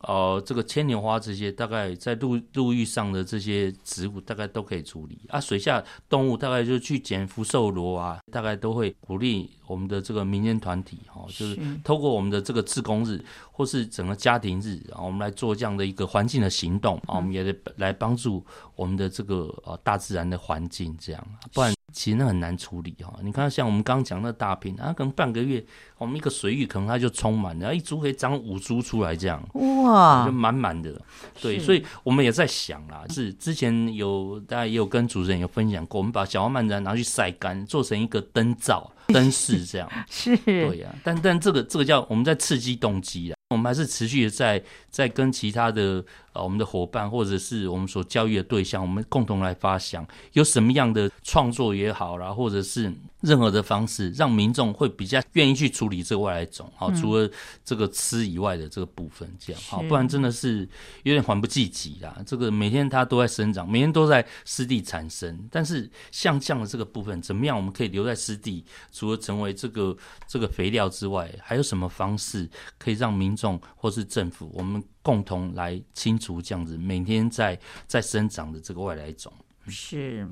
[SPEAKER 2] 呃这个牵牛花这些，大概在陆陆域上的这些植物，大概都可以处理啊。水下动物大概就去捡福寿螺啊，大概都会鼓励我们的这个民间团体哈，就是。透过我们的这个志工日或是整个家庭日，然后我们来做这样的一个环境的行动啊，我们也得来帮助我们的这个呃大自然的环境这样，不然。其实那很难处理哈，你看像我们刚刚讲那大瓶啊，可能半个月，我们一个水域可能它就充满了，一株可以长五株出来这样，哇，就满满的。对，所以我们也在想啦，是之前有大家也有跟主持人有分享过，我们把小花曼泽拿去晒干，做成一个灯罩、灯饰这样，是，对呀、啊。但但这个这个叫我们在刺激动机啊，我们还是持续的在在跟其他的啊。我们的伙伴或者是我们所教育的对象，我们共同来发想有什么样的创作也好啦，或者是任何的方式，让民众会比较愿意去处理这个外来种。好，除了这个吃以外的这个部分，这样好，不然真的是有点缓不济急啦。这个每天它都在生长，每天都在湿地产生，但是像这样的这个部分，怎么样我们可以留在湿地？除了成为这个这个肥料之外，还有什么方式可以让民众或是政府我们？共同来清除这样子每天在在生长的这个外来种。
[SPEAKER 1] 是，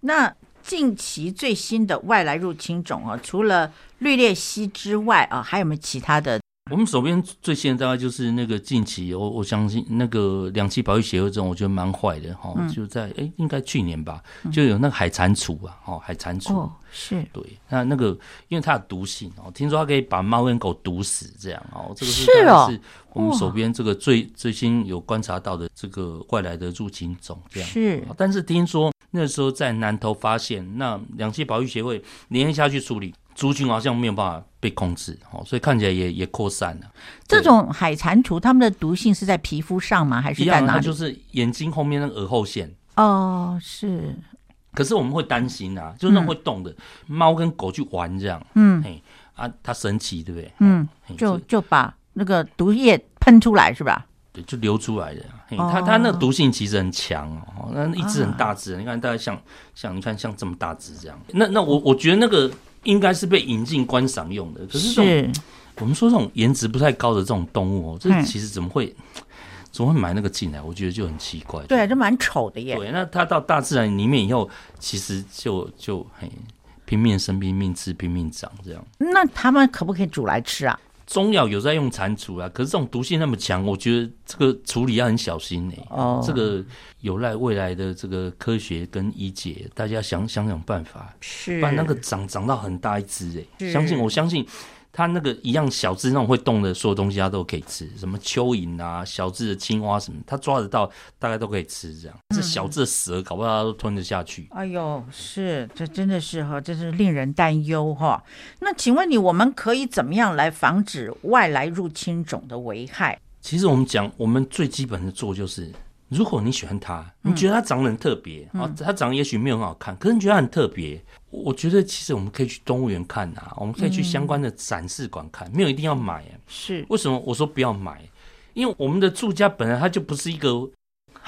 [SPEAKER 1] 那近期最新的外来入侵种啊，除了绿鬣蜥之外啊，还有没有其他的？
[SPEAKER 2] 我们手边最新的大概就是那个近期，我我相信那个两栖保育协会这种，我觉得蛮坏的哈。就在哎、欸，应该去年吧，就有那个海蟾蜍啊，哦，海蟾蜍、哦、是对。那那个因为它有毒性哦，听说它可以把猫跟狗毒死，这样哦。这个是是我们手边这个最最新有观察到的这个外来的入侵种，这样是。但是听说那时候在南投发现，那两栖保育协会连夜下去处理。族群好像没有办法被控制，哦，所以看起来也也扩散了。
[SPEAKER 1] 这种海蟾蜍，它们的毒性是在皮肤上吗？还是在哪里？
[SPEAKER 2] 就是眼睛后面那个耳后线。
[SPEAKER 1] 哦，是。
[SPEAKER 2] 可是我们会担心啊，就是那种会动的猫、嗯、跟狗去玩这样，
[SPEAKER 1] 嗯，
[SPEAKER 2] 嘿啊，它神奇对不对？
[SPEAKER 1] 嗯，就就把那个毒液喷出来是吧？
[SPEAKER 2] 对，就流出来的。它它那个毒性其实很强哦，那一只很大只，你看大概像像你看像这么大只这样。那那我我觉得那个应该是被引进观赏用的。可是这种是我们说这种颜值不太高的这种动物哦，这其实怎么会？怎么会买那个进来？我觉得就很奇怪。
[SPEAKER 1] 对，这蛮丑的耶。
[SPEAKER 2] 对，那它到大自然里面以后，其实就就很拼命生、拼命吃、拼命长这样。
[SPEAKER 1] 那他们可不可以煮来吃啊？
[SPEAKER 2] 中药有在用蟾蜍啊，可是这种毒性那么强，我觉得这个处理要很小心呢。哦，这个有赖未来的这个科学跟医界，大家想想想办法，
[SPEAKER 1] 是
[SPEAKER 2] 不然那个长长到很大一只哎，相信我相信。它那个一样小只那种会动的所有东西，它都可以吃，什么蚯蚓啊、小只的青蛙什么，它抓得到，大概都可以吃。这样，这小只的蛇，搞不好它都吞得下去。
[SPEAKER 1] 哎呦，是，这真的是哈，这是令人担忧哈。那请问你，我们可以怎么样来防止外来入侵种的危害？
[SPEAKER 2] 其实我们讲，我们最基本的做就是。如果你喜欢它，你觉得它长得很特别啊，嗯、它长得也许没有很好看，可是你觉得它很特别，我觉得其实我们可以去动物园看啊，我们可以去相关的展示馆看，嗯、没有一定要买。
[SPEAKER 1] 是
[SPEAKER 2] 为什么我说不要买？因为我们的住家本来它就不是一个。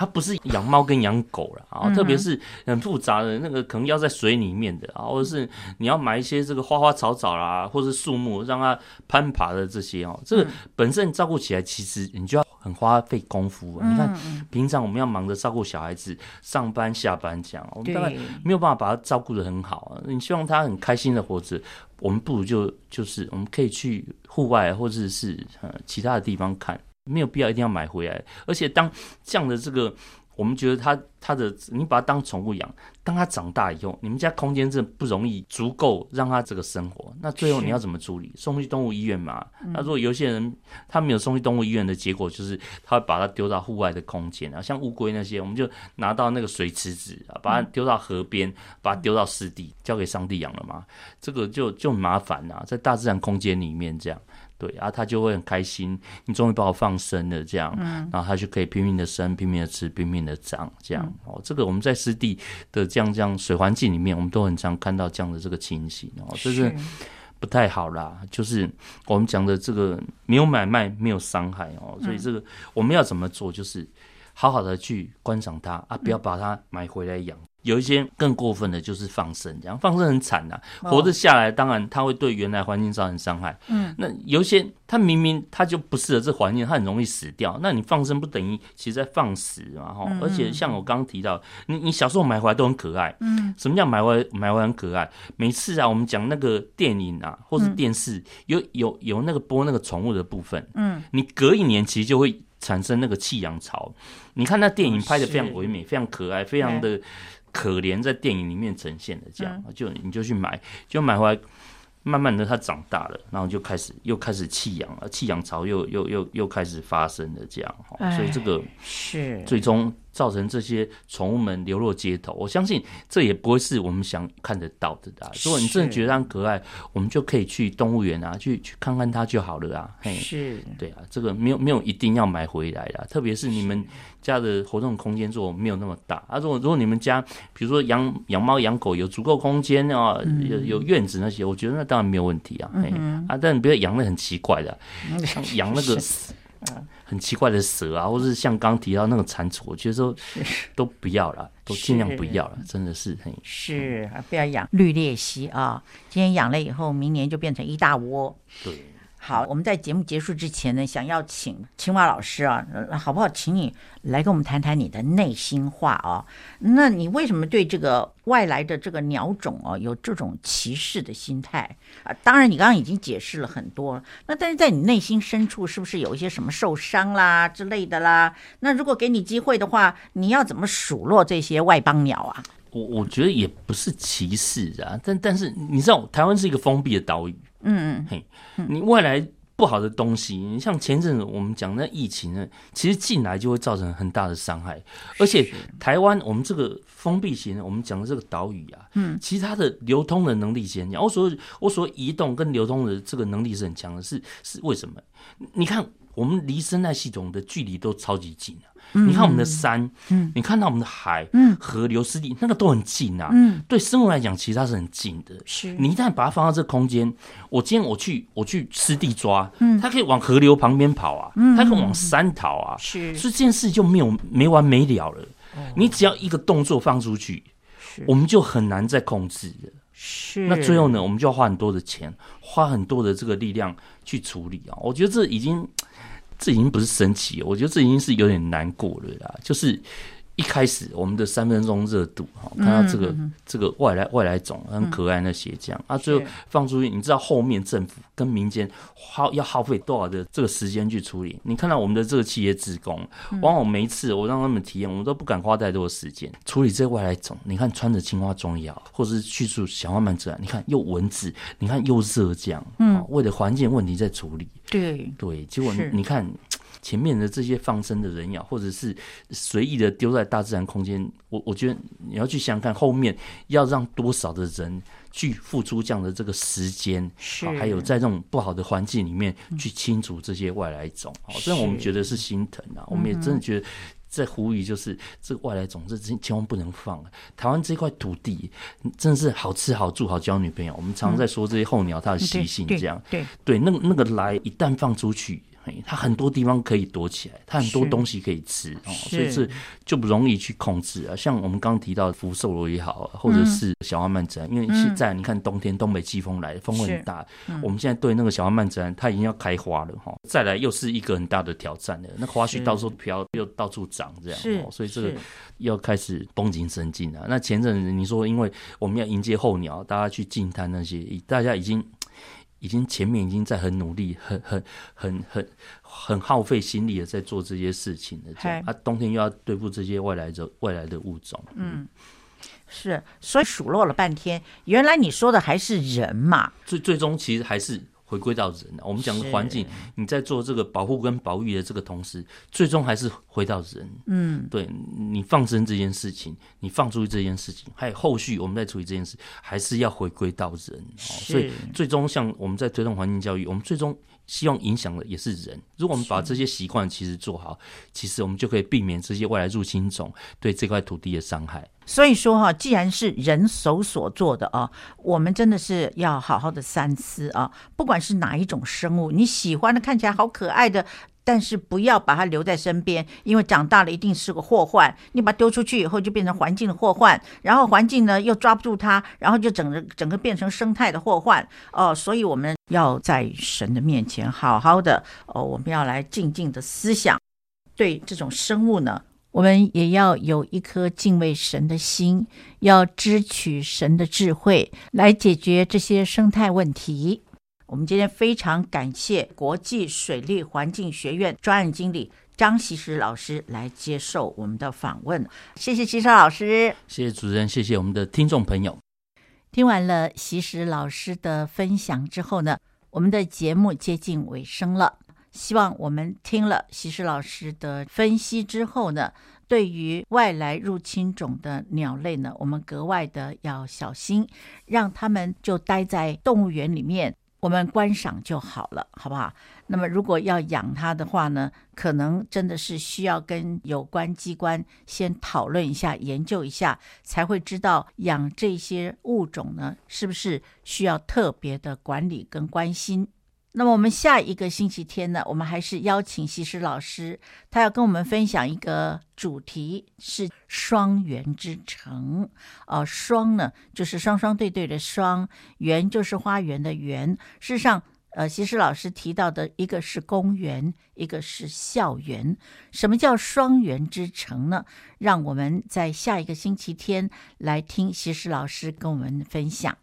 [SPEAKER 2] 它不是养猫跟养狗了啊，特别是很复杂的那个，可能要在水里面的啊，或者是你要买一些这个花花草草啦，或者是树木让它攀爬的这些哦，这个本身照顾起来其实你就要很花费功夫。你看平常我们要忙着照顾小孩子上班下班这样，我们大概没有办法把他照顾得很好。你希望他很开心的活着，我们不如就就是我们可以去户外或者是呃其他的地方看。没有必要一定要买回来，而且当这样的这个，我们觉得它它的，你把它当宠物养，当它长大以后，你们家空间真的不容易足够让它这个生活，那最后你要怎么处理？送去动物医院嘛？那如果有些人他没有送去动物医院的结果，就是他会把它丢到户外的空间啊，像乌龟那些，我们就拿到那个水池子啊，把它丢到河边，把它丢到湿地，交给上帝养了嘛？这个就就很麻烦啊，在大自然空间里面这样。对啊，他就会很开心，你终于把我放生了，这样，嗯，然后他就可以拼命的生，拼命的吃，拼命的长，这样，嗯、哦，这个我们在湿地的这样这样水环境里面，我们都很常看到这样的这个情形哦，就是不太好啦，就是我们讲的这个没有买卖，没有伤害哦，所以这个我们要怎么做，就是好好的去观赏它啊，不要把它买回来养。有一些更过分的，就是放生，这样放生很惨呐、啊，活着下来，当然它会对原来环境造成伤害。嗯，那有一些它明明它就不适合这环境，它很容易死掉。那你放生不等于其实在放死嘛？哈，而且像我刚刚提到，你你小时候买回来都很可爱。嗯，什么叫买回来买回来很可爱？每次啊，我们讲那个电影啊，或是电视有有有那个播那个宠物的部分，嗯，你隔一年其实就会产生那个弃养潮。你看那电影拍的非常唯美，非常可爱，非常的。可怜在电影里面呈现的这样，就你就去买，就买回来，慢慢的它长大了，然后就开始又开始弃养了，弃养潮又又又又开始发生了这样，所以这个是最终。造成这些宠物们流落街头，我相信这也不会是我们想看得到的啊。如果你真的觉得它很可爱，我们就可以去动物园啊，去去看看它就好了啊。嘿，是，对啊，这个没有没有一定要买回来的，特别是你们家的活动空间如果没有那么大啊。如果如果你们家比如说养养猫养狗有足够空间啊，有有院子那些，我觉得那当然没有问题啊。嘿啊，但你不要养那很奇怪的，像养那个。很奇怪的蛇啊，或者是像刚提到那个蟾蜍，我觉得说 都不要了，都尽量不要了，真的是很
[SPEAKER 1] 是不要养绿鬣蜥啊！今天养了以后，明年就变成一大窝。
[SPEAKER 2] 对。
[SPEAKER 1] 好，我们在节目结束之前呢，想要请青蛙老师啊，好不好？请你来跟我们谈谈你的内心话啊。那你为什么对这个外来的这个鸟种啊有这种歧视的心态啊？当然，你刚刚已经解释了很多，那但是在你内心深处，是不是有一些什么受伤啦之类的啦？那如果给你机会的话，你要怎么数落这些外邦鸟啊？
[SPEAKER 2] 我我觉得也不是歧视啊，但但是你知道，台湾是一个封闭的岛屿。嗯嗯，嘿，你外来不好的东西，你像前阵子我们讲那疫情呢，其实进来就会造成很大的伤害。而且台湾我们这个封闭型，我们讲的这个岛屿啊，嗯，其实它的流通的能力是很强。我所我所移动跟流通的这个能力是很强的，是是为什么？你看我们离生态系统的距离都超级近啊。嗯、你看我们的山，嗯，你看到我们的海，嗯，河流、湿地，那个都很近啊。嗯，对生物来讲，其实它是很近的。是，你一旦把它放到这个空间，我今天我去我去湿地抓，嗯，它可以往河流旁边跑啊，嗯，它可以往山逃啊。是，所以这件事就没有没完没了了。哦、你只要一个动作放出去，是，我们就很难再控制了。是，那最后呢，我们就要花很多的钱，花很多的这个力量去处理啊。我觉得这已经。这已经不是神奇，我觉得这已经是有点难过了啦。就是一开始我们的三分钟热度，哈，看到这个、嗯、这个外来外来种很可爱那些这样、嗯、啊，最后放出去，你知道后面政府跟民间耗要耗费多少的这个时间去处理？你看到我们的这个企业职工，往往每一次我让他们体验，我们都不敢花太多的时间处理这个外来种。你看穿着青蛙装药，或者是去除小花蔓自然，你看又蚊子，你看又热这样，嗯，为了环境问题在处理。对对，结果你看前面的这些放生的人呀，或者是随意的丢在大自然空间，我我觉得你要去想想看，后面要让多少的人去付出这样的这个时间，是还有在这种不好的环境里面去清除这些外来种，哦，这样我们觉得是心疼啊，我们也真的觉得。在呼吁，就是这个外来种，这千千万不能放。台湾这块土地真的是好吃好住好交女朋友。我们常常在说这些候鸟它的习性，这样对对，那个那个来一旦放出去。它很多地方可以躲起来，它很多东西可以吃哦，所以是就不容易去控制啊。像我们刚刚提到福寿螺也好，或者是小花蔓自然，因为现在你看冬天东北季风来，风会很大。我们现在对那个小花蔓自然，它已经要开花了哈。再来又是一个很大的挑战了，那花絮到处飘，又到处长这样，所以这个要开始绷紧神经了。那前阵子你说，因为我们要迎接候鸟，大家去进滩那些，大家已经。已经前面已经在很努力，很很很很很耗费心力的在做这些事情了。这样，啊，冬天又要对付这些外来的外来的物种。嗯，是，所以数落了半天，原来你说的还是人嘛？最最终其实还是。回归到人，我们讲的环境，你在做这个保护跟保育的这个同时，最终还是回到人。嗯，对，你放生这件事情，你放出去这件事情，还有后续我们在处理这件事，还是要回归到人。所以最终，像我们在推动环境教育，我们最终。希望影响的也是人。如果我们把这些习惯其实做好，其实我们就可以避免这些外来入侵种对这块土地的伤害。所以说哈，既然是人手所做的啊，我们真的是要好好的三思啊。不管是哪一种生物，你喜欢的看起来好可爱的。但是不要把它留在身边，因为长大了一定是个祸患。你把它丢出去以后，就变成环境的祸患，然后环境呢又抓不住它，然后就整个整个变成生态的祸患。哦，所以我们要在神的面前好好的哦，我们要来静静的思想，对这种生物呢，我们也要有一颗敬畏神的心，要支取神的智慧来解决这些生态问题。我们今天非常感谢国际水利环境学院专案经理张习石老师来接受我们的访问，谢谢锡时老师，谢谢主持人，谢谢我们的听众朋友。听完了习实老师的分享之后呢，我们的节目接近尾声了。希望我们听了锡时老师的分析之后呢，对于外来入侵种的鸟类呢，我们格外的要小心，让他们就待在动物园里面。我们观赏就好了，好不好？那么如果要养它的话呢，可能真的是需要跟有关机关先讨论一下、研究一下，才会知道养这些物种呢，是不是需要特别的管理跟关心。那么我们下一个星期天呢，我们还是邀请西施老师，他要跟我们分享一个主题，是双园之城。呃，双呢就是双双对对的双，园就是花园的园。事实上，呃，西施老师提到的一个是公园，一个是校园。什么叫双园之城呢？让我们在下一个星期天来听西施老师跟我们分享。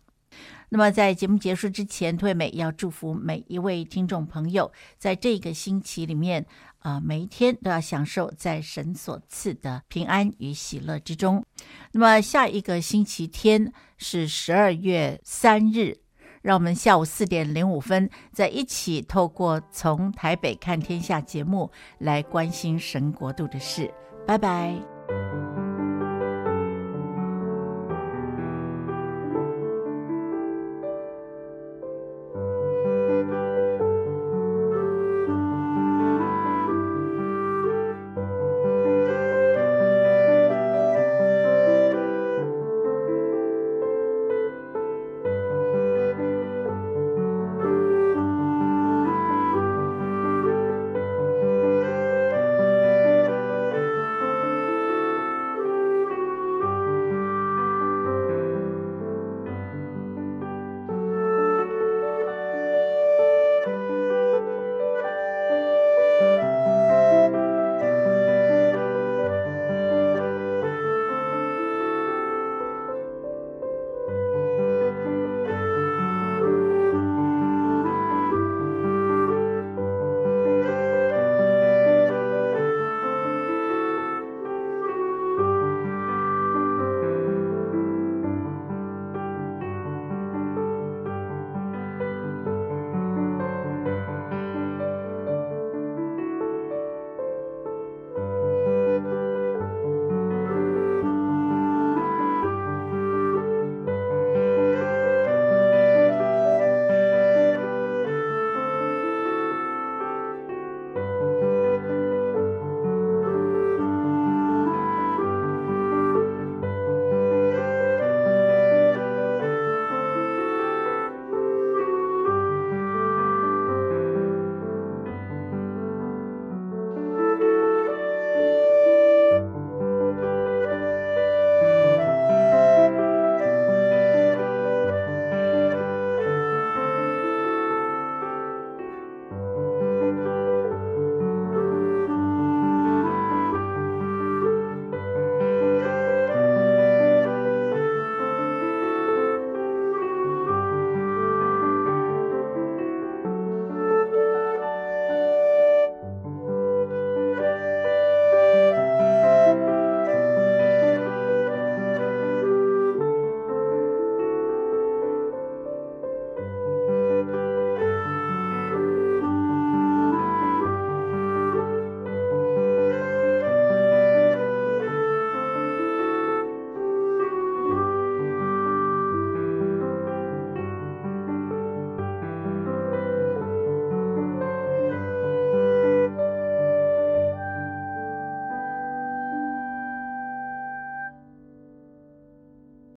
[SPEAKER 2] 那么，在节目结束之前，退美要祝福每一位听众朋友，在这个星期里面，啊、每一天都要享受在神所赐的平安与喜乐之中。那么，下一个星期天是十二月三日，让我们下午四点零五分再一起透过从台北看天下节目来关心神国度的事。拜拜。